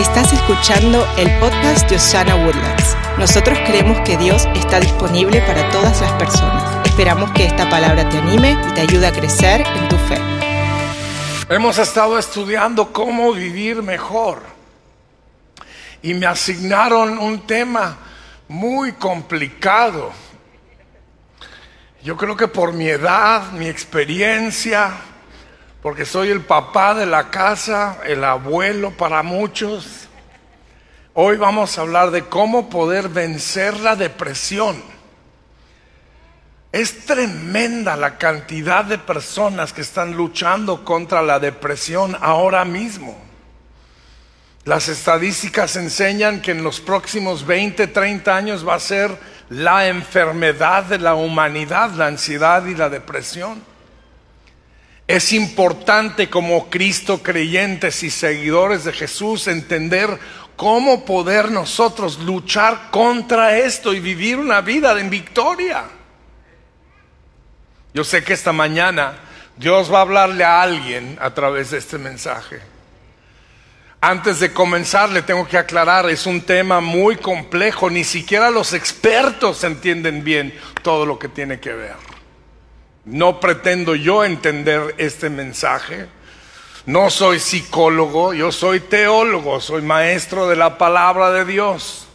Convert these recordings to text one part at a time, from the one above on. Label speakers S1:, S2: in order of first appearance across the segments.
S1: Estás escuchando el podcast de Osana Woodlands. Nosotros creemos que Dios está disponible para todas las personas. Esperamos que esta palabra te anime y te ayude a crecer en tu fe.
S2: Hemos estado estudiando cómo vivir mejor y me asignaron un tema muy complicado. Yo creo que por mi edad, mi experiencia, porque soy el papá de la casa, el abuelo para muchos. Hoy vamos a hablar de cómo poder vencer la depresión. Es tremenda la cantidad de personas que están luchando contra la depresión ahora mismo. Las estadísticas enseñan que en los próximos 20, 30 años va a ser la enfermedad de la humanidad, la ansiedad y la depresión. Es importante como Cristo creyentes y seguidores de Jesús entender cómo poder nosotros luchar contra esto y vivir una vida en victoria. Yo sé que esta mañana Dios va a hablarle a alguien a través de este mensaje. Antes de comenzar le tengo que aclarar, es un tema muy complejo, ni siquiera los expertos entienden bien todo lo que tiene que ver. No pretendo yo entender este mensaje. No soy psicólogo, yo soy teólogo, soy maestro de la palabra de Dios.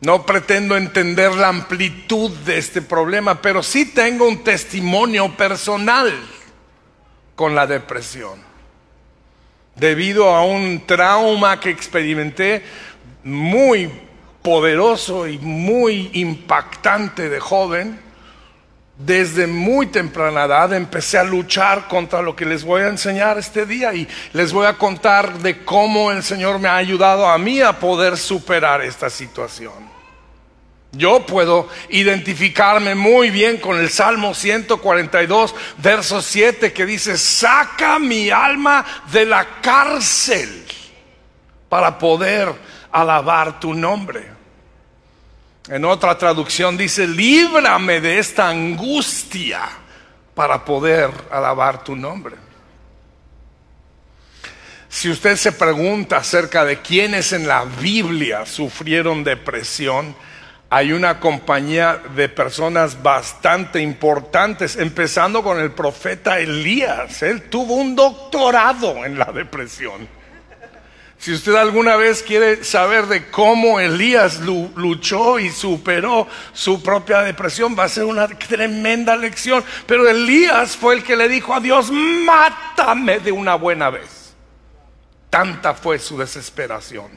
S2: No pretendo entender la amplitud de este problema, pero sí tengo un testimonio personal con la depresión. Debido a un trauma que experimenté muy poderoso y muy impactante de joven, desde muy temprana edad empecé a luchar contra lo que les voy a enseñar este día y les voy a contar de cómo el Señor me ha ayudado a mí a poder superar esta situación. Yo puedo identificarme muy bien con el Salmo 142, verso 7, que dice, saca mi alma de la cárcel para poder alabar tu nombre. En otra traducción dice, líbrame de esta angustia para poder alabar tu nombre. Si usted se pregunta acerca de quiénes en la Biblia sufrieron depresión, hay una compañía de personas bastante importantes, empezando con el profeta Elías. Él tuvo un doctorado en la depresión. Si usted alguna vez quiere saber de cómo Elías luchó y superó su propia depresión, va a ser una tremenda lección. Pero Elías fue el que le dijo a Dios, mátame de una buena vez. Tanta fue su desesperación.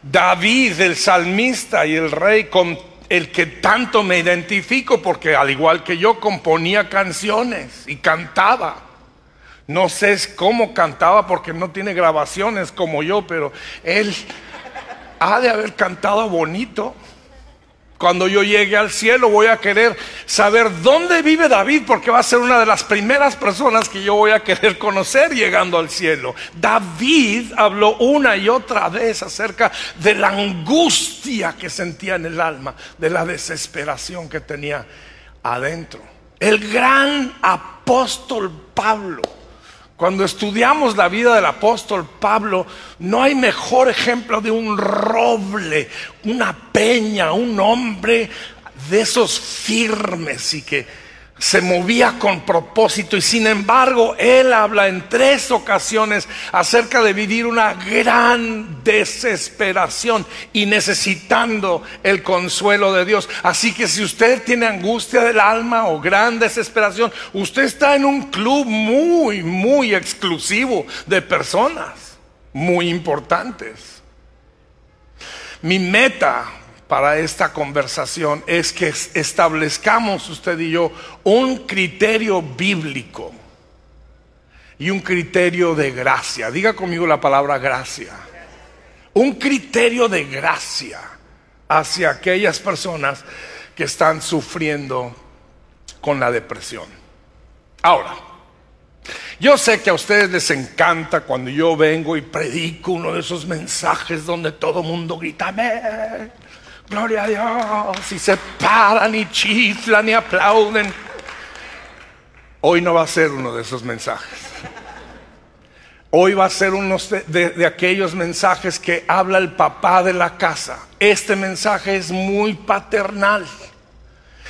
S2: David, el salmista y el rey con el que tanto me identifico, porque al igual que yo componía canciones y cantaba. No sé cómo cantaba porque no tiene grabaciones como yo, pero él ha de haber cantado bonito. Cuando yo llegue al cielo voy a querer saber dónde vive David porque va a ser una de las primeras personas que yo voy a querer conocer llegando al cielo. David habló una y otra vez acerca de la angustia que sentía en el alma, de la desesperación que tenía adentro. El gran apóstol Pablo cuando estudiamos la vida del apóstol Pablo, no hay mejor ejemplo de un roble, una peña, un hombre de esos firmes y que se movía con propósito y sin embargo él habla en tres ocasiones acerca de vivir una gran desesperación y necesitando el consuelo de Dios. Así que si usted tiene angustia del alma o gran desesperación, usted está en un club muy, muy exclusivo de personas muy importantes. Mi meta para esta conversación es que establezcamos usted y yo un criterio bíblico y un criterio de gracia. Diga conmigo la palabra gracia. Un criterio de gracia hacia aquellas personas que están sufriendo con la depresión. Ahora, yo sé que a ustedes les encanta cuando yo vengo y predico uno de esos mensajes donde todo mundo grita, amén gloria a Dios, y se paran y chiflan y aplauden. Hoy no va a ser uno de esos mensajes. Hoy va a ser uno de, de, aquellos mensajes que habla el papá de la casa. Este mensaje es muy paternal.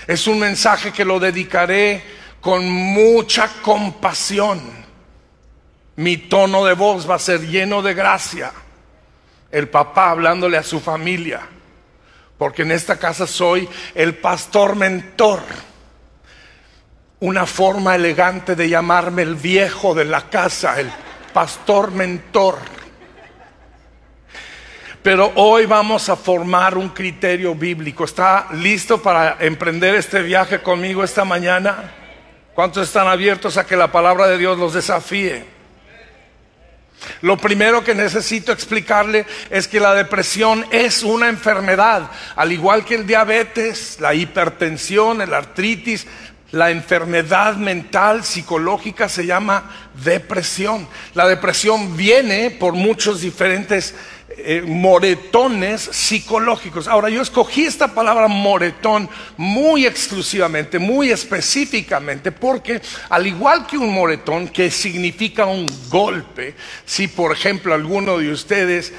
S2: Es un mensaje que lo dedicaré con mucha compasión. Mi tono de voz va a ser lleno de gracia. El papá hablándole a su familia. Porque en esta casa soy el pastor mentor una forma elegante de llamarme el viejo de la casa, el pastor mentor. Pero hoy vamos a formar un criterio bíblico. ¿Está listo para emprender este viaje conmigo esta mañana? ¿Cuántos están abiertos a que la palabra de Dios los desafíe? Lo primero que necesito explicarle es que la depresión es una enfermedad, al igual que el diabetes, la hipertensión, el artritis, la enfermedad mental psicológica se llama depresión. La depresión viene por muchos diferentes eh, moretones psicológicos. Ahora, yo escogí esta palabra moretón muy exclusivamente, muy específicamente, porque al igual que un moretón, que significa un golpe, si por ejemplo alguno de ustedes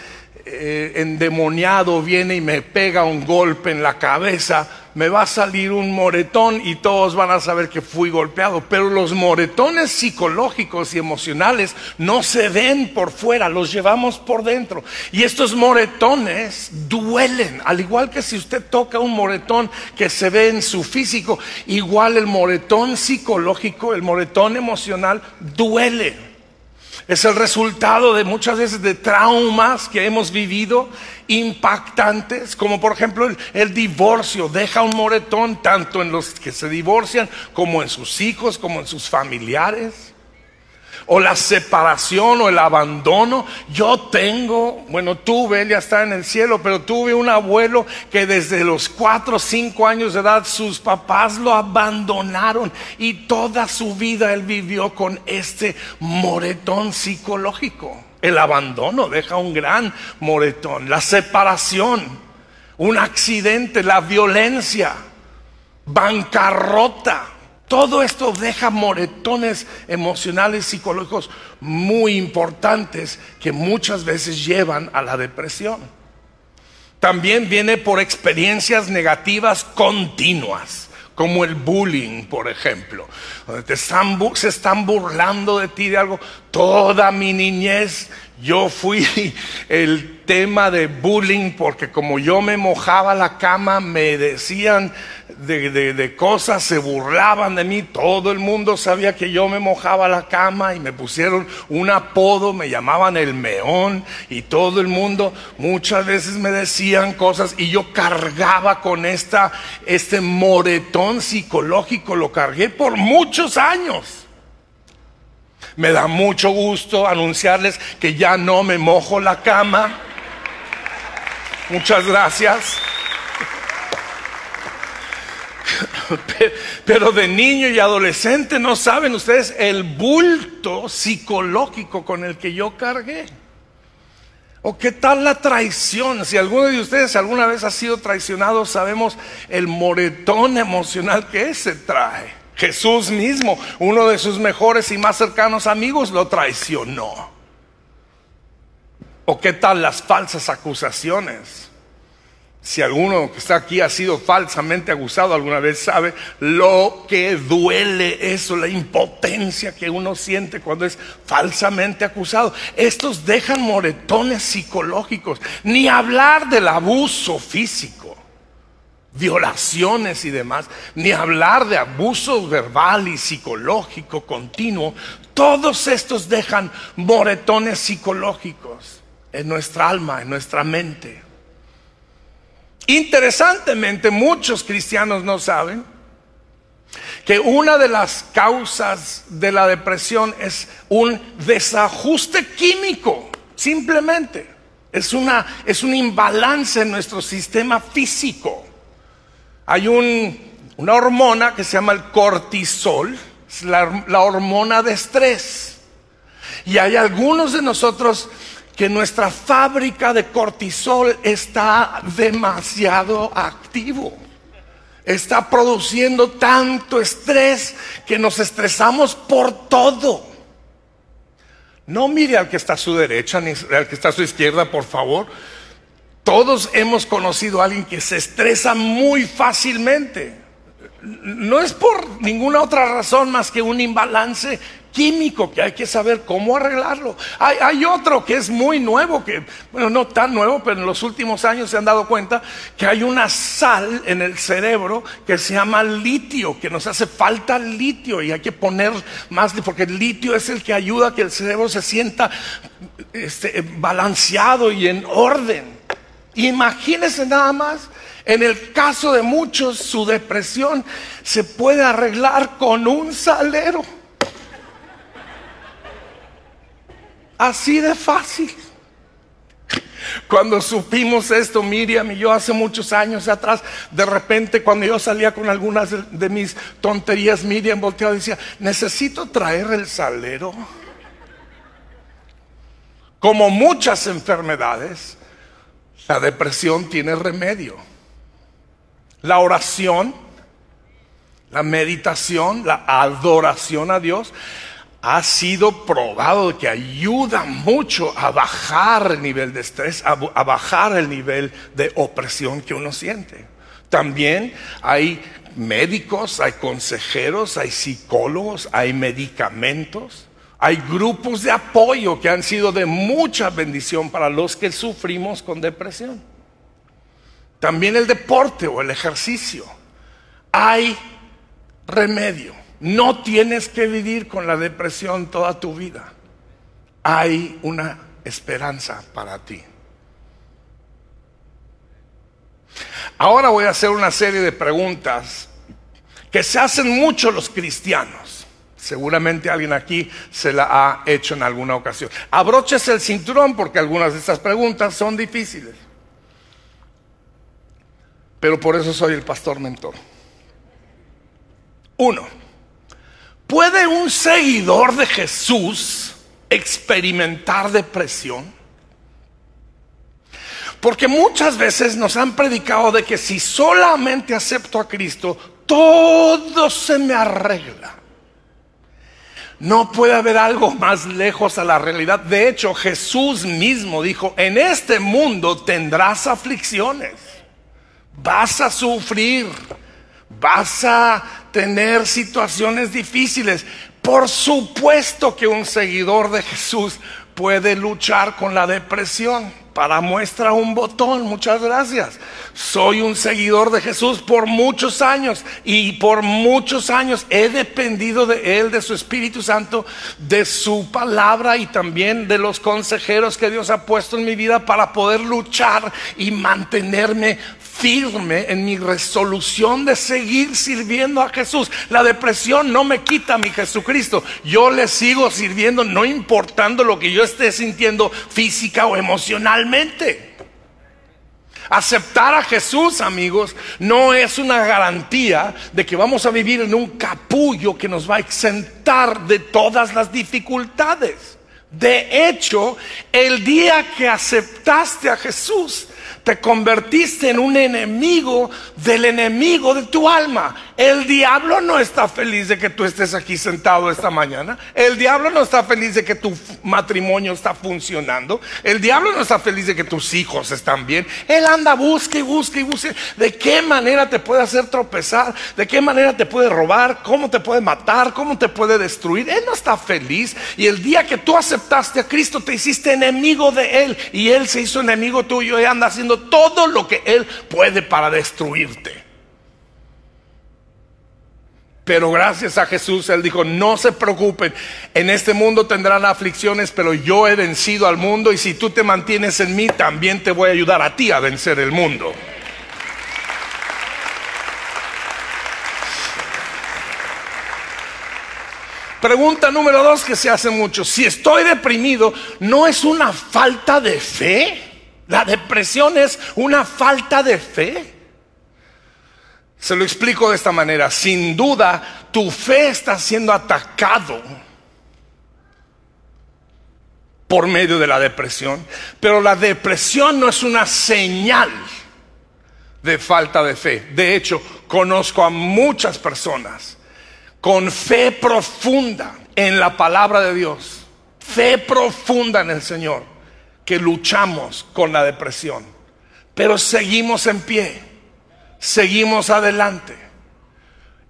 S2: eh, endemoniado viene y me pega un golpe en la cabeza, me va a salir un moretón y todos van a saber que fui golpeado. Pero los moretones psicológicos y emocionales no se ven por fuera, los llevamos por dentro. Y estos moretones duelen, al igual que si usted toca un moretón que se ve en su físico, igual el moretón psicológico, el moretón emocional duele. Es el resultado de muchas veces de traumas que hemos vivido impactantes, como por ejemplo el, divorcio, deja un moretón tanto en los que se divorcian como en sus hijos, como en sus familiares o la separación o el abandono. Yo tengo, bueno, tuve, ya está en el cielo, pero tuve un abuelo que desde los cuatro o cinco años de edad sus papás lo abandonaron y toda su vida él vivió con este moretón psicológico. El abandono deja un gran moretón, la separación, un accidente, la violencia, bancarrota todo esto deja moretones emocionales, psicológicos muy importantes que muchas veces llevan a la depresión. También viene por experiencias negativas continuas, como el bullying, por ejemplo, donde se están burlando de ti de algo. Toda mi niñez yo fui el tema de bullying porque como yo me mojaba la cama, me decían de, cosas, se burlaban de mí, todo el mundo sabía que yo me mojaba la cama y me pusieron un apodo, me llamaban el meón y todo el mundo muchas veces me decían cosas y yo cargaba con esta, este moretón psicológico, lo cargué por muchos años. Me da mucho gusto anunciarles que ya no me mojo la cama. Muchas gracias. Pero de niño y adolescente no saben ustedes el bulto psicológico con el que yo cargué. ¿O qué tal la traición? Si alguno de ustedes alguna vez ha sido traicionado, sabemos el moretón emocional que ese trae. Jesús mismo, uno de sus mejores y más cercanos amigos, lo traicionó. ¿O qué tal las falsas acusaciones? Si alguno que está aquí ha sido falsamente acusado alguna vez, sabe lo que duele eso, la impotencia que uno siente cuando es falsamente acusado. Estos dejan moretones psicológicos, ni hablar del abuso físico, violaciones y demás, ni hablar de abuso verbal y psicológico continuo. Todos estos dejan moretones psicológicos en nuestra alma, en nuestra mente. Interesantemente, muchos cristianos no saben que una de las causas de la depresión es un desajuste químico, simplemente. Es, una, es un imbalance en nuestro sistema físico. Hay una hormona que se llama el cortisol, la, la hormona de estrés. Y hay algunos de nosotros que nuestra fábrica de cortisol está demasiado activo. Está produciendo tanto estrés que nos estresamos por todo. No mire al que está a su derecha ni al que está a su izquierda, por favor. Todos hemos conocido a alguien que se estresa muy fácilmente. No es por ninguna otra razón más que un imbalance químico que hay que saber cómo arreglarlo. Hay, otro que es muy nuevo, que, bueno, no tan nuevo, pero en los últimos años se han dado cuenta que hay una sal en el cerebro que se llama litio, que nos hace falta litio y hay que poner más, porque el litio es el que ayuda a que el cerebro se sienta este, balanceado y en orden. Imagínense nada más. En el caso de muchos, su depresión se puede arreglar con un salero. Así de fácil. Cuando supimos esto, Miriam y yo hace muchos años atrás, de repente cuando yo salía con algunas de, mis tonterías, Miriam volteaba y decía, necesito traer el salero. Como muchas enfermedades, la depresión tiene remedio. La oración, la meditación, la adoración a Dios ha sido probado que ayuda mucho a bajar el nivel de estrés, a, bajar el nivel de opresión que uno siente. También hay médicos, hay consejeros, hay psicólogos, hay medicamentos, hay grupos de apoyo que han sido de mucha bendición para los que sufrimos con depresión. También el deporte o el ejercicio. Hay remedio. No tienes que vivir con la depresión toda tu vida. Hay una esperanza para ti. Ahora voy a hacer una serie de preguntas que se hacen mucho los cristianos. Seguramente alguien aquí se la ha hecho en alguna ocasión. Abroches el cinturón porque algunas de estas preguntas son difíciles. Pero por eso soy el pastor mentor. Uno, ¿Puede un seguidor de Jesús experimentar depresión? Porque muchas veces nos han predicado de que si solamente acepto a Cristo, todo se me arregla. No puede haber algo más lejos a la realidad. De hecho, Jesús mismo dijo, en este mundo tendrás aflicciones, vas a sufrir, vas a tener situaciones difíciles. Por supuesto que un seguidor de Jesús puede luchar con la depresión. Para muestra un botón, muchas gracias. Soy un seguidor de Jesús por muchos años y por muchos años he dependido de Él, de su Espíritu Santo, de su palabra y también de los consejeros que Dios ha puesto en mi vida para poder luchar y mantenerme firme en mi resolución de seguir sirviendo a Jesús. La depresión no me quita a mi Jesucristo. Yo le sigo sirviendo no importando lo que yo esté sintiendo física o emocionalmente. Aceptar a Jesús, amigos, no es una garantía de que vamos a vivir en un capullo que nos va a exentar de todas las dificultades. De hecho, el día que aceptaste a Jesús, te convertiste en un enemigo del enemigo de tu alma. El diablo no está feliz de que tú estés aquí sentado esta mañana. El diablo no está feliz de que tu matrimonio está funcionando. El diablo no está feliz de que tus hijos están bien. Él anda, busca y busca y busca. ¿De qué manera te puede hacer tropezar? ¿De qué manera te puede robar? ¿Cómo te puede matar? ¿Cómo te puede destruir? Él no está feliz. Y el día que tú aceptaste a Cristo, te hiciste enemigo de Él. Y Él se hizo enemigo tuyo y anda haciendo todo lo que Él puede para destruirte. Pero gracias a Jesús, Él dijo, no se preocupen, en este mundo tendrán aflicciones, pero yo he vencido al mundo y si tú te mantienes en mí, también te voy a ayudar a ti a vencer el mundo. Pregunta número dos que se hace mucho, si estoy deprimido, ¿no es una falta de fe? La depresión es una falta de fe. Se lo explico de esta manera. Sin duda, tu fe está siendo atacado por medio de la depresión. Pero la depresión no es una señal de falta de fe. De hecho, conozco a muchas personas con fe profunda en la palabra de Dios fe profunda en el Señor, que luchamos con la depresión, pero seguimos en pie, seguimos adelante.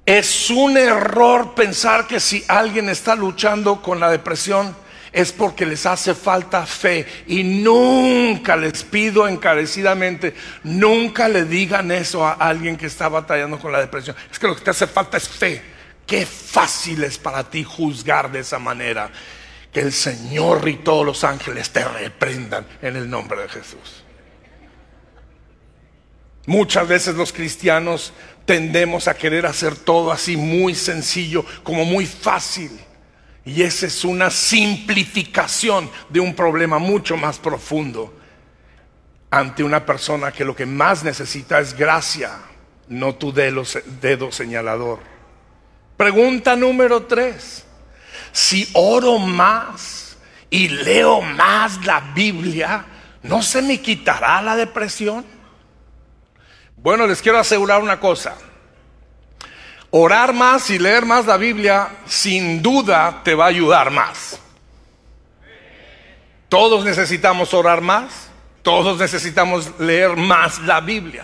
S2: Es un error pensar que si alguien está luchando con la depresión es porque les hace falta fe. Y nunca les pido encarecidamente, nunca le digan eso a alguien que está batallando con la depresión. Es que lo que te hace falta es fe. Qué fácil es para ti juzgar de esa manera. Que el Señor y todos los ángeles te reprendan en el nombre de Jesús. Muchas veces los cristianos tendemos a querer hacer todo así muy sencillo, como muy fácil. Y esa es una simplificación de un problema mucho más profundo ante una persona que lo que más necesita es gracia, no tu dedo, señalador. Pregunta número tres. Si oro más y leo más la Biblia, ¿no se me quitará la depresión? Bueno, les quiero asegurar una cosa. Orar más y leer más la Biblia sin duda te va a ayudar más. Todos necesitamos orar más, todos necesitamos leer más la Biblia.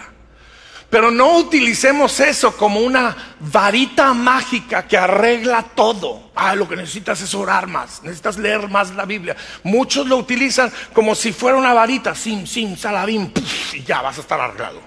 S2: Pero no utilicemos eso como una varita mágica que arregla todo. Ah, lo que necesitas es orar más, necesitas leer más la Biblia. Muchos lo utilizan como si fuera una varita, sin, sin, salabín, y ya vas a estar arreglado.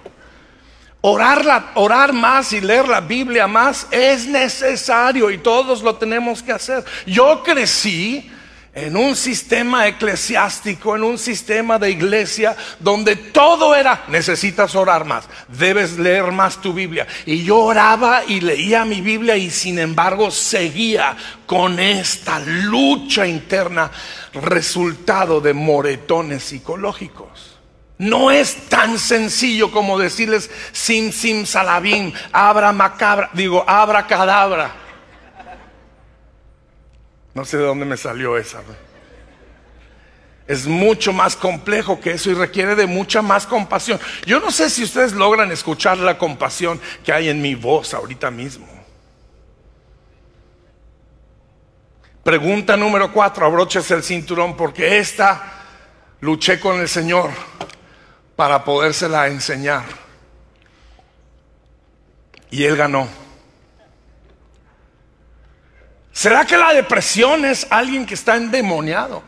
S2: Orar, orar más y leer la Biblia más es necesario y todos lo tenemos que hacer. Yo crecí en un sistema eclesiástico, en un sistema de iglesia donde todo era, necesitas orar más, debes leer más tu Biblia. Y yo oraba y leía mi Biblia y sin embargo seguía con esta lucha interna resultado de moretones psicológicos. No es tan sencillo como decirles sim sim salabim, abra macabra, digo abra cadabra. No sé de dónde me salió esa. Es mucho más complejo que eso y requiere de mucha más compasión. Yo no sé si ustedes logran escuchar la compasión que hay en mi voz ahorita mismo. Pregunta número cuatro, abroches el cinturón porque esta luché con el Señor para podérsela enseñar. Y él ganó. ¿Será que la depresión es alguien que está endemoniado?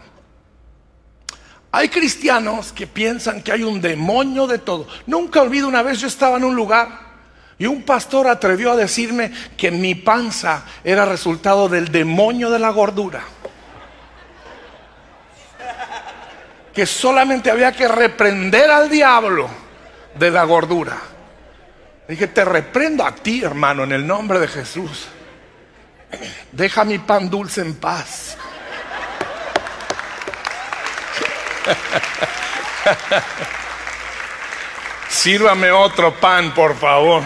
S2: Hay cristianos que piensan que hay un demonio de todo. Nunca olvido una vez yo estaba en un lugar y un pastor atrevió a decirme que mi panza era resultado del demonio de la gordura. que solamente había que reprender al diablo de la gordura. Dije, te reprendo a ti, hermano, en el nombre de Jesús. Deja mi pan dulce en paz. Sírvame otro pan, por favor.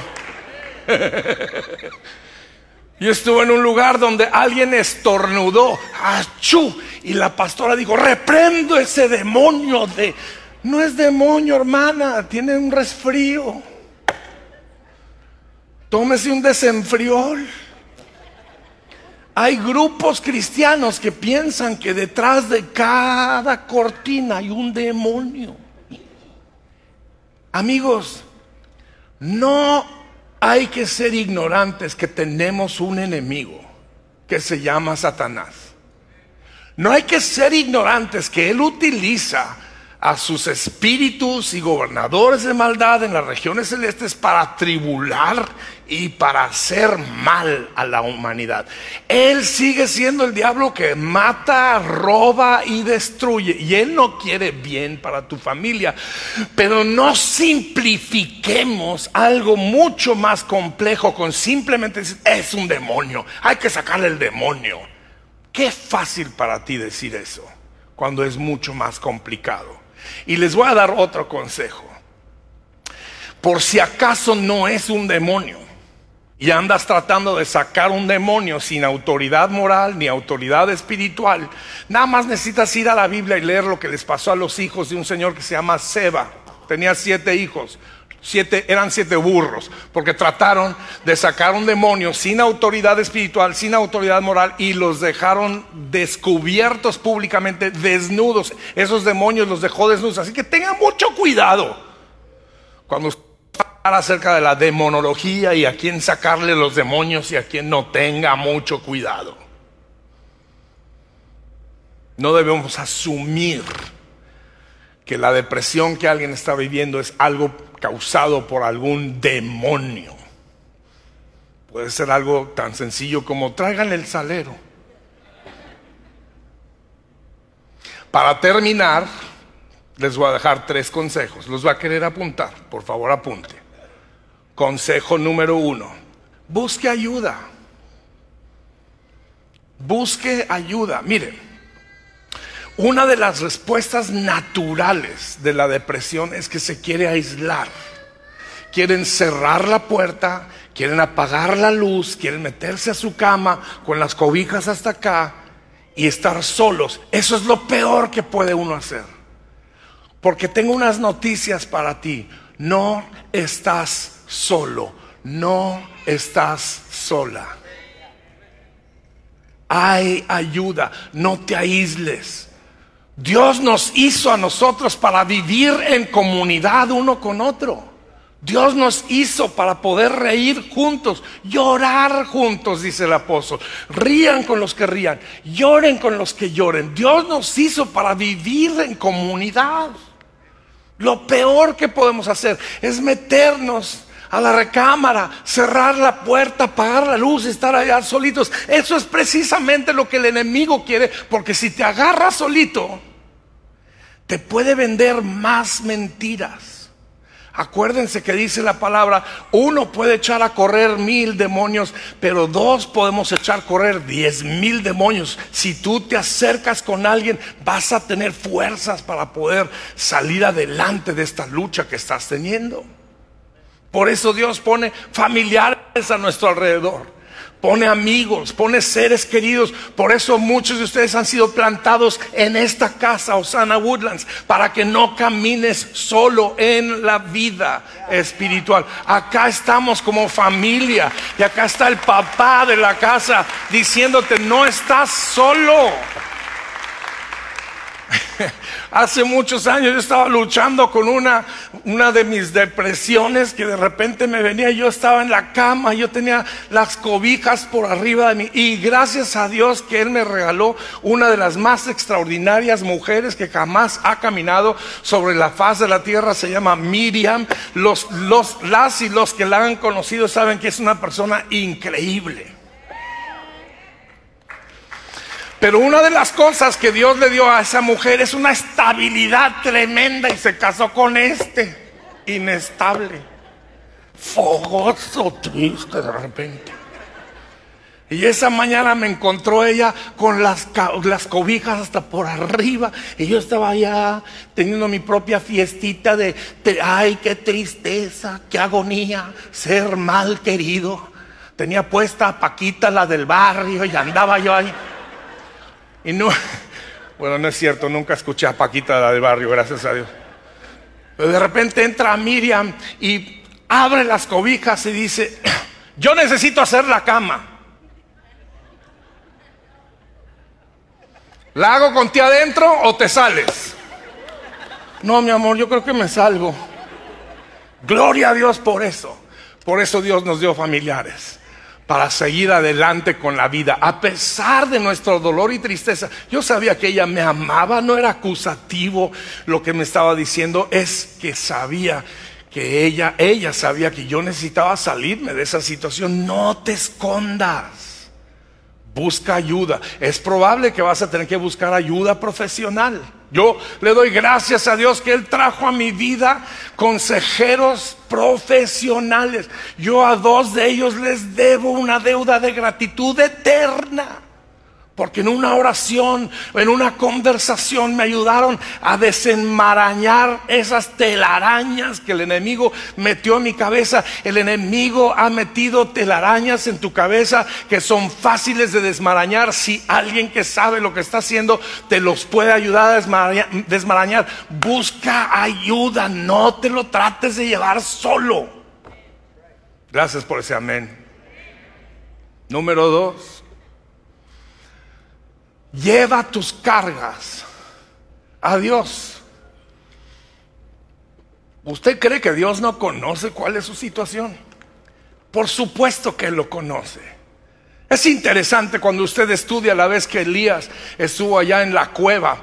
S2: Yo estuve en un lugar donde alguien estornudó, ¡achú! Y la pastora dijo, reprendo ese demonio de... No es demonio, hermana, tiene un resfrío. Tómese un desenfriol. Hay grupos cristianos que piensan que detrás de cada cortina hay un demonio. Amigos, no hay que ser ignorantes que tenemos un enemigo que se llama Satanás. No hay que ser ignorantes que él utiliza a sus espíritus y gobernadores de maldad en las regiones celestes para tribular y para hacer mal a la humanidad. Él sigue siendo el diablo que mata, roba y destruye. Y él no quiere bien para tu familia. Pero no simplifiquemos algo mucho más complejo con simplemente decir, es un demonio. Hay que sacarle el demonio. Qué fácil para ti decir eso cuando es mucho más complicado. Y les voy a dar otro consejo. Por si acaso no es un demonio y andas tratando de sacar un demonio sin autoridad moral ni autoridad espiritual, nada más necesitas ir a la Biblia y leer lo que les pasó a los hijos de un señor que se llama Seba. Tenía siete hijos. Siete, eran siete burros, porque trataron de sacar un demonio sin autoridad espiritual, sin autoridad moral, y los dejaron descubiertos públicamente, desnudos. Esos demonios los dejó desnudos. Así que tengan mucho cuidado cuando acerca de la demonología y a quién sacarle los demonios y a quién no tenga mucho cuidado. No debemos asumir que la depresión que alguien está viviendo es algo causado por algún demonio. Puede ser algo tan sencillo como traigan el salero. Para terminar, les voy a dejar tres consejos. Los va a querer apuntar. Por favor, apunte. Consejo número uno. Busque ayuda. Busque ayuda. Mire, una de las respuestas naturales de la depresión es que se quiere aislar. Quieren cerrar la puerta, quieren apagar la luz, quieren meterse a su cama con las cobijas hasta acá y estar solos. Eso es lo peor que puede uno hacer. Porque tengo unas noticias para ti. No estás solo, no estás sola. Hay ayuda, no te aísles. Dios nos hizo a nosotros para vivir en comunidad uno con otro. Dios nos hizo para poder reír juntos, llorar juntos, dice el apóstol. Rían con los que rían, lloren con los que lloren. Dios nos hizo para vivir en comunidad. Lo peor que podemos hacer es meternos a la recámara, cerrar la puerta, apagar la luz, estar allá solitos. Eso es precisamente lo que el enemigo quiere, porque si te agarras solito, te puede vender más mentiras. Acuérdense que dice la palabra, uno puede echar a correr mil demonios, pero dos podemos echar a correr diez mil demonios. Si tú te acercas con alguien, vas a tener fuerzas para poder salir adelante de esta lucha que estás teniendo. Por eso Dios pone familiares a nuestro alrededor pone amigos, pone seres queridos. Por eso muchos de ustedes han sido plantados en esta casa, Osana Woodlands, para que no camines solo en la vida espiritual. Acá estamos como familia y acá está el papá de la casa diciéndote, no estás solo. Hace muchos años yo estaba luchando con una, una de mis depresiones que de repente me venía, yo estaba en la cama, yo tenía las cobijas por arriba de mí y gracias a Dios que Él me regaló una de las más extraordinarias mujeres que jamás ha caminado sobre la faz de la tierra, se llama Miriam. Los, los, las y los que la han conocido saben que es una persona increíble. Pero una de las cosas que Dios le dio a esa mujer es una estabilidad tremenda y se casó con este, inestable, fogoso, triste de repente. Y esa mañana me encontró ella con las, cobijas hasta por arriba. Y yo estaba allá teniendo mi propia fiestita de, ay, qué tristeza, qué agonía, ser mal querido. Tenía puesta a Paquita, la del barrio, y andaba yo ahí. Y no, bueno, no es cierto, nunca escuché a Paquita la del barrio, gracias a Dios. Pero de repente entra Miriam y abre las cobijas y dice, yo necesito hacer la cama. ¿La hago con ti adentro o te sales? No, mi amor, yo creo que me salgo. Gloria a Dios por eso. Por eso Dios nos dio familiares para seguir adelante con la vida, a pesar de nuestro dolor y tristeza. Yo sabía que ella me amaba, no era acusativo lo que me estaba diciendo, es que sabía que ella, ella sabía que yo necesitaba salirme de esa situación. No te escondas. Busca ayuda. Es probable que vas a tener que buscar ayuda profesional. Yo le doy gracias a Dios que Él trajo a mi vida consejeros profesionales. Yo a dos de ellos les debo una deuda de gratitud eterna. Porque en una oración, en una conversación me ayudaron a desenmarañar esas telarañas que el enemigo metió en mi cabeza. El enemigo ha metido telarañas en tu cabeza que son fáciles de desmarañar. Si alguien que sabe lo que está haciendo te los puede ayudar a desmarañar, busca ayuda. No te lo trates de llevar solo. Gracias por ese amén. Número dos Lleva tus cargas a Dios. ¿Usted cree que Dios no conoce cuál es su situación? Por supuesto que lo conoce. Es interesante cuando usted estudia la vez que Elías estuvo allá en la cueva,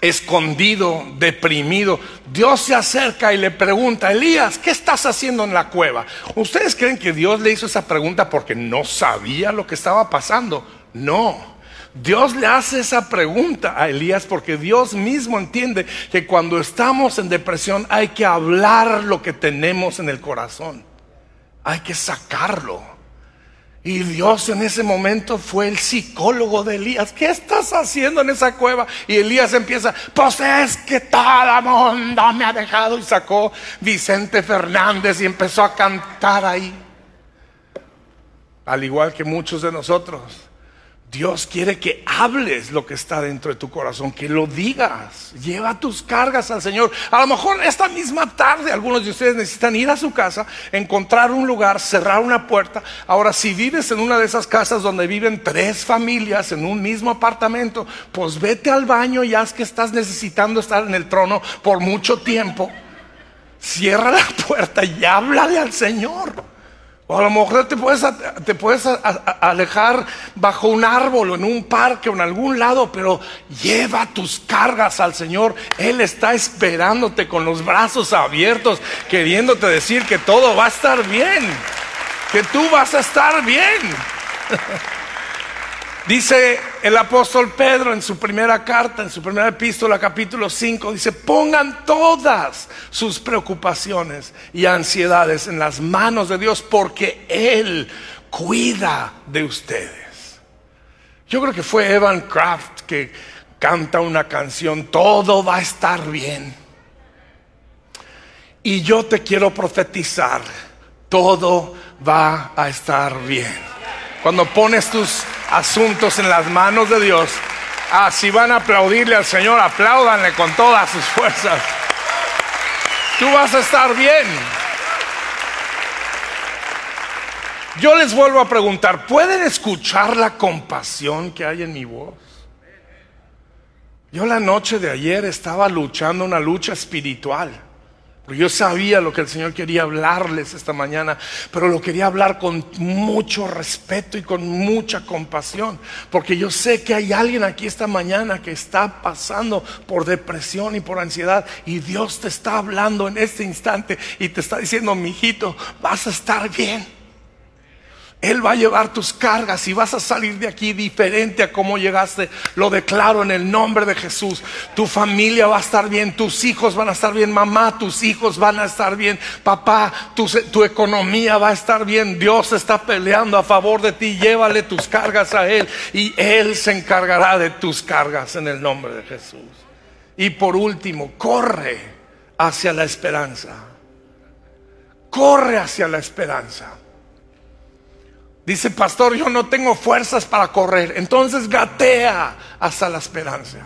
S2: escondido, deprimido. Dios se acerca y le pregunta, Elías, ¿qué estás haciendo en la cueva? ¿Ustedes creen que Dios le hizo esa pregunta porque no sabía lo que estaba pasando? No. Dios le hace esa pregunta a Elías porque Dios mismo entiende que cuando estamos en depresión hay que hablar lo que tenemos en el corazón. Hay que sacarlo. Y Dios en ese momento fue el psicólogo de Elías. ¿Qué estás haciendo en esa cueva? Y Elías empieza, pues es que todo el mundo me ha dejado. Y sacó Vicente Fernández y empezó a cantar ahí. Al igual que muchos de nosotros. Dios quiere que hables lo que está dentro de tu corazón, que lo digas. Lleva tus cargas al Señor. A lo mejor esta misma tarde algunos de ustedes necesitan ir a su casa, encontrar un lugar, cerrar una puerta. Ahora, si vives en una de esas casas donde viven tres familias en un mismo apartamento, pues vete al baño y haz que estás necesitando estar en el trono por mucho tiempo. Cierra la puerta y háblale al Señor. O a lo mejor te puedes, te puedes alejar bajo un árbol o en un parque o en algún lado, pero lleva tus cargas al Señor. Él está esperándote con los brazos abiertos, queriéndote decir que todo va a estar bien, que tú vas a estar bien. Dice el apóstol Pedro en su primera carta, en su primera epístola, capítulo 5, dice, pongan todas sus preocupaciones y ansiedades en las manos de Dios porque Él cuida de ustedes. Yo creo que fue Evan Kraft que canta una canción, todo va a estar bien. Y yo te quiero profetizar, todo va a estar bien. Cuando pones tus asuntos en las manos de Dios. Ah, si van a aplaudirle al Señor, apláudanle con todas sus fuerzas. Tú vas a estar bien. Yo les vuelvo a preguntar, ¿pueden escuchar la compasión que hay en mi voz? Yo la noche de ayer estaba luchando una lucha espiritual. Yo sabía lo que el Señor quería hablarles esta mañana, pero lo quería hablar con mucho respeto y con mucha compasión, porque yo sé que hay alguien aquí esta mañana que está pasando por depresión y por ansiedad, y Dios te está hablando en este instante y te está diciendo, mi hijito, vas a estar bien. Él va a llevar tus cargas y vas a salir de aquí diferente a como llegaste. Lo declaro en el nombre de Jesús. Tu familia va a estar bien, tus hijos van a estar bien, mamá, tus hijos van a estar bien, papá, tu, tu economía va a estar bien. Dios está peleando a favor de ti. Llévale tus cargas a Él y Él se encargará de tus cargas en el nombre de Jesús. Y por último, corre hacia la esperanza. Corre hacia la esperanza. Dice, pastor, yo no tengo fuerzas para correr. Entonces gatea hasta la esperanza.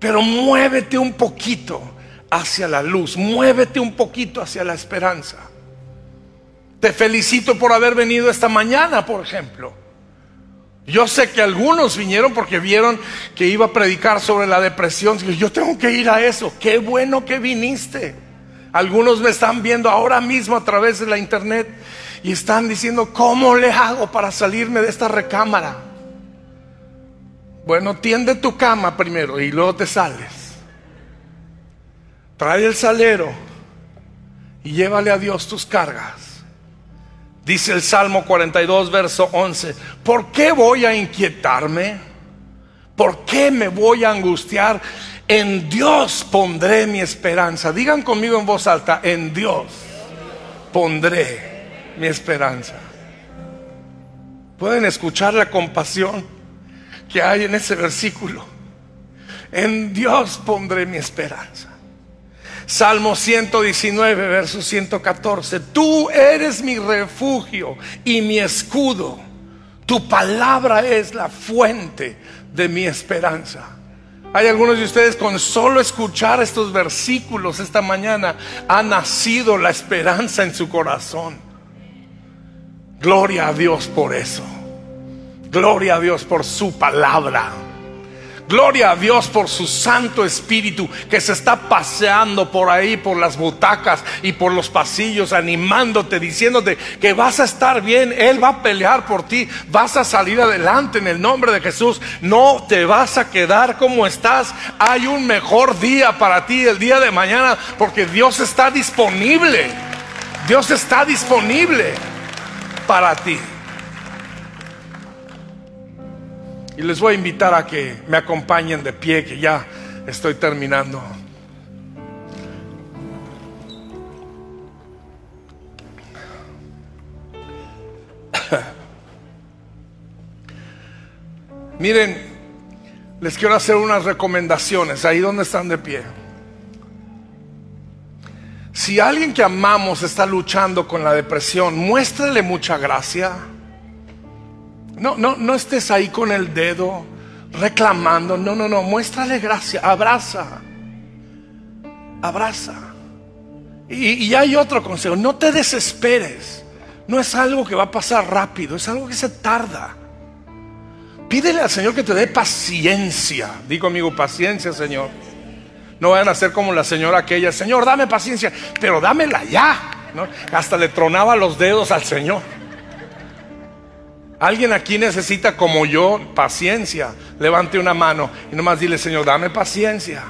S2: Pero muévete un poquito hacia la luz. Muévete un poquito hacia la esperanza. Te felicito por haber venido esta mañana, por ejemplo. Yo sé que algunos vinieron porque vieron que iba a predicar sobre la depresión. Yo tengo que ir a eso. Qué bueno que viniste. Algunos me están viendo ahora mismo a través de la internet y están diciendo, ¿cómo le hago para salirme de esta recámara? Bueno, tiende tu cama primero y luego te sales. Trae el salero y llévale a Dios tus cargas. Dice el Salmo 42, verso 11, ¿por qué voy a inquietarme? ¿Por qué me voy a angustiar? En Dios pondré mi esperanza. Digan conmigo en voz alta, en Dios pondré mi esperanza. Pueden escuchar la compasión que hay en ese versículo. En Dios pondré mi esperanza. Salmo 119, verso 114. Tú eres mi refugio y mi escudo. Tu palabra es la fuente de mi esperanza. Hay algunos de ustedes con solo escuchar estos versículos esta mañana ha nacido la esperanza en su corazón. Gloria a Dios por eso. Gloria a Dios por su palabra. Gloria a Dios por su Santo Espíritu que se está paseando por ahí, por las butacas y por los pasillos, animándote, diciéndote que vas a estar bien. Él va a pelear por ti, vas a salir adelante en el nombre de Jesús. No te vas a quedar como estás. Hay un mejor día para ti el día de mañana porque Dios está disponible. Dios está disponible para ti. Y les voy a invitar a que me acompañen de pie, que ya estoy terminando. Miren, les quiero hacer unas recomendaciones, ahí donde están de pie. Si alguien que amamos está luchando con la depresión, muéstrele mucha gracia no, no, no estés ahí con el dedo reclamando. No, no, no. Muéstrale gracia. Abraza. Abraza. Y, y hay otro consejo. No te desesperes. No es algo que va a pasar rápido. Es algo que se tarda. Pídele al Señor que te dé paciencia. Digo amigo, paciencia, Señor. No vayan a ser como la señora aquella. Señor, dame paciencia. Pero dámela ya. ¿no? Hasta le tronaba los dedos al Señor. Alguien aquí necesita, como yo, paciencia. Levante una mano y nomás dile, Señor, dame paciencia.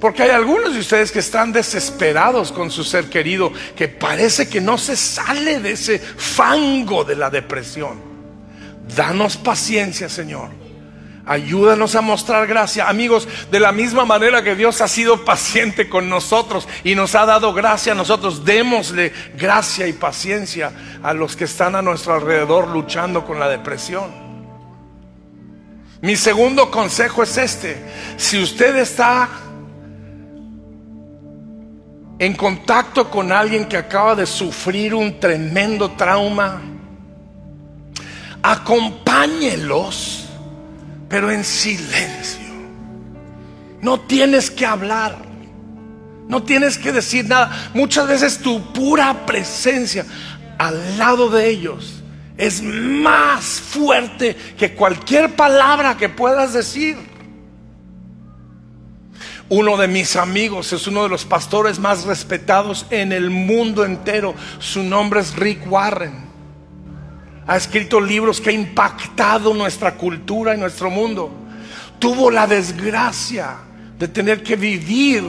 S2: Porque hay algunos de ustedes que están desesperados con su ser querido, que parece que no se sale de ese fango de la depresión. Danos paciencia, Señor. Ayúdanos a mostrar gracia. Amigos, de la misma manera que Dios ha sido paciente con nosotros y nos ha dado gracia a nosotros, démosle gracia y paciencia a los que están a nuestro alrededor luchando con la depresión. Mi segundo consejo es este. Si usted está en contacto con alguien que acaba de sufrir un tremendo trauma, acompáñelos pero en silencio. No tienes que hablar, no tienes que decir nada. Muchas veces tu pura presencia al lado de ellos es más fuerte que cualquier palabra que puedas decir. Uno de mis amigos es uno de los pastores más respetados en el mundo entero. Su nombre es Rick Warren ha escrito libros que ha impactado nuestra cultura y nuestro mundo. Tuvo la desgracia de tener que vivir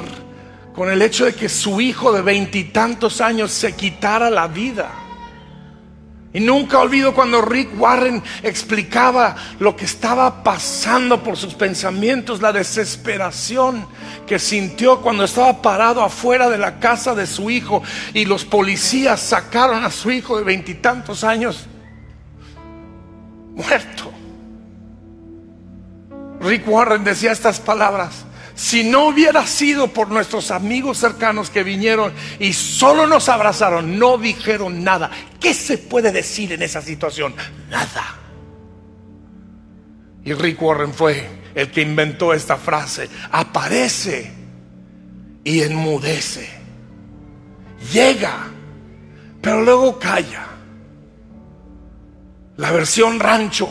S2: con el hecho de que su hijo de veintitantos años se quitara la vida. Y nunca olvido cuando Rick Warren explicaba lo que estaba pasando por sus pensamientos, la desesperación que sintió cuando estaba parado afuera de la casa de su hijo y los policías sacaron a su hijo de veintitantos años muerto. Rick Warren decía estas palabras. Si no hubiera sido por nuestros amigos cercanos que vinieron y solo nos abrazaron, no dijeron nada. ¿Qué se puede decir en esa situación? Nada. Y Rick Warren fue el que inventó esta frase. Aparece y enmudece. Llega, pero luego calla. La versión rancho,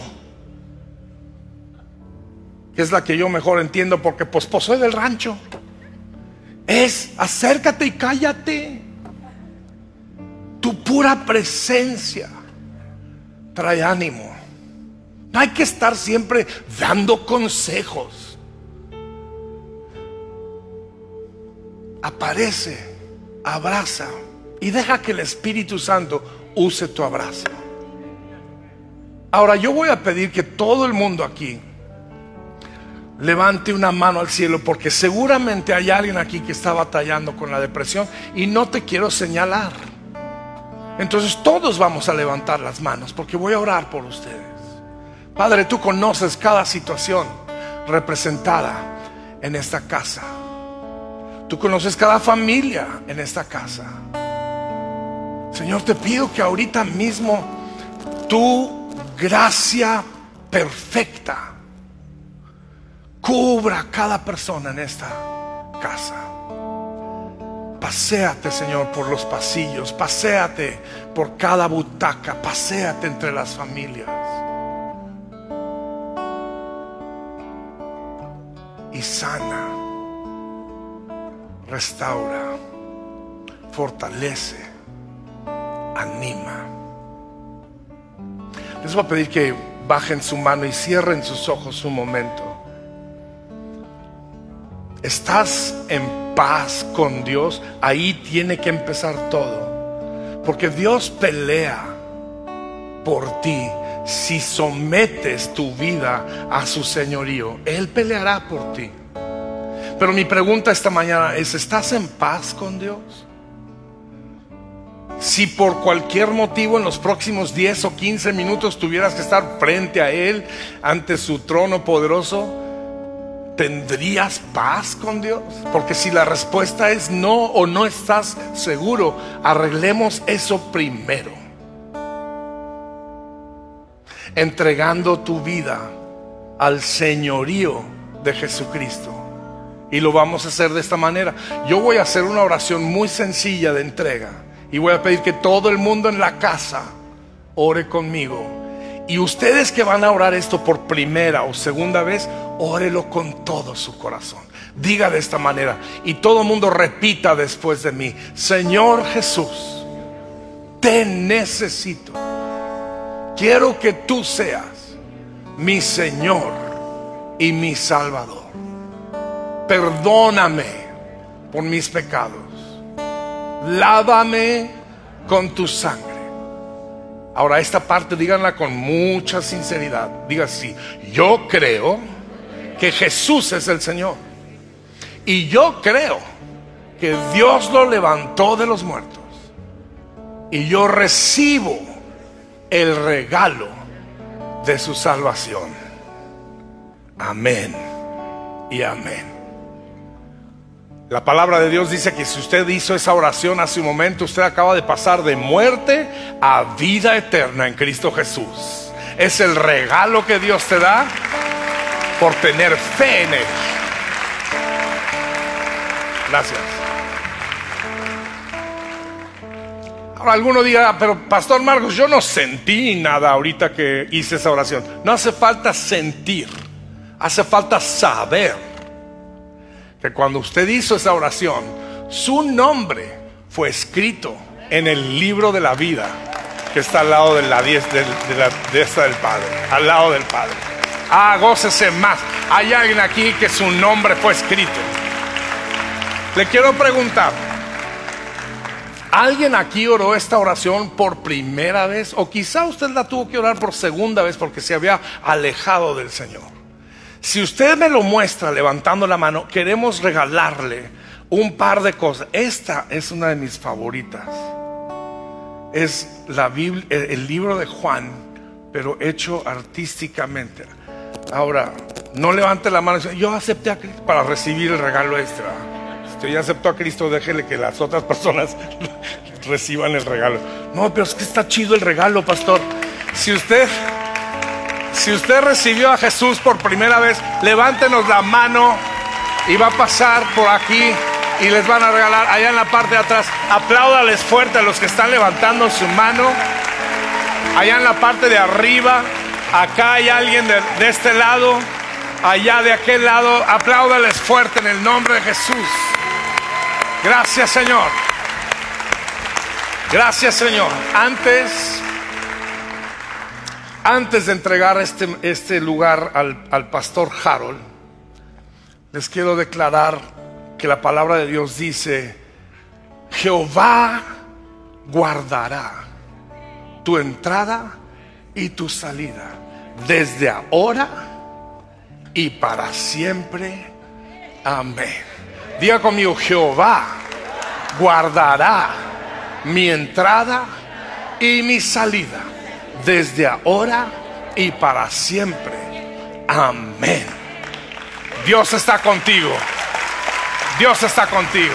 S2: que es la que yo mejor entiendo porque pues, pues del rancho, es acércate y cállate. Tu pura presencia trae ánimo. No hay que estar siempre dando consejos. Aparece, abraza y deja que el Espíritu Santo use tu abrazo. Ahora yo voy a pedir que todo el mundo aquí levante una mano al cielo porque seguramente hay alguien aquí que está batallando con la depresión y no te quiero señalar. Entonces todos vamos a levantar las manos porque voy a orar por ustedes. Padre, tú conoces cada situación representada en esta casa. Tú conoces cada familia en esta casa. Señor, te pido que ahorita mismo tu gracia perfecta cubra a cada persona en esta casa. Paseate, Señor, por los pasillos, paséate por cada butaca, paséate entre las familias. Y sana, restaura, fortalece, anima. Les voy a pedir que bajen su mano y cierren sus ojos un momento. ¿Estás en paz con Dios? Ahí tiene que empezar todo. Porque Dios pelea por ti. Si sometes tu vida a su señorío, Él peleará por ti. Pero mi pregunta esta mañana es, ¿estás en paz con Dios? Si por cualquier motivo en los próximos 10 o 15 minutos tuvieras que estar frente a Él, ante su trono poderoso, ¿tendrías paz con Dios? Porque si la respuesta es no o no estás seguro, arreglemos eso primero. Entregando tu vida al señorío de Jesucristo. Y lo vamos a hacer de esta manera. Yo voy a hacer una oración muy sencilla de entrega. Y voy a pedir que todo el mundo en la casa ore conmigo. Y ustedes que van a orar esto por primera o segunda vez, órelo con todo su corazón. Diga de esta manera y todo el mundo repita después de mí, Señor Jesús, te necesito. Quiero que tú seas mi Señor y mi Salvador. Perdóname por mis pecados. Lávame con tu sangre. Ahora esta parte díganla con mucha sinceridad. Diga así, yo creo que Jesús es el Señor. Y yo creo que Dios lo levantó de los muertos. Y yo recibo el regalo de su salvación. Amén y amén. La palabra de Dios dice que si usted hizo esa oración hace un momento, usted acaba de pasar de muerte a vida eterna en Cristo Jesús. Es el regalo que Dios te da por tener fe en Él. Gracias. Ahora alguno diga, pero Pastor Marcos, yo no sentí nada ahorita que hice esa oración. No hace falta sentir, hace falta saber que cuando usted hizo esa oración, su nombre fue escrito en el libro de la vida que está al lado de la, de, de esta del Padre, al lado del Padre. Ah, gócese más. Hay alguien aquí que su nombre fue escrito. Le quiero preguntar, ¿alguien aquí oró esta oración por primera vez? O quizá usted la tuvo que orar por segunda vez porque se había alejado del Señor. Si usted me lo muestra levantando la mano, queremos regalarle un par de cosas. Esta es una de mis favoritas. Es la Biblia, el libro de Juan, pero hecho artísticamente. Ahora, no levante la mano y dice, yo acepté a Cristo para recibir el regalo extra. Si usted ya aceptó a Cristo, déjele que las otras personas reciban el regalo. No, pero es que está chido el regalo, pastor. Si usted, si usted recibió a Jesús por primera vez, levántenos la mano y va a pasar por aquí y les van a regalar allá en la parte de atrás. Apláudales fuerte a los que están levantando su mano. Allá en la parte de arriba. Acá hay alguien de, este lado, allá de aquel lado. Apláudales fuerte en el nombre de Jesús. Gracias Señor. Gracias Señor. Antes, antes de entregar este, este lugar al, al pastor Harold, les quiero declarar que la palabra de Dios dice, Jehová guardará tu entrada y tu salida, desde ahora y para siempre. Amén. Diga conmigo, Jehová guardará mi entrada y mi salida, desde ahora y para siempre. Amén. Dios está contigo. Dios está contigo.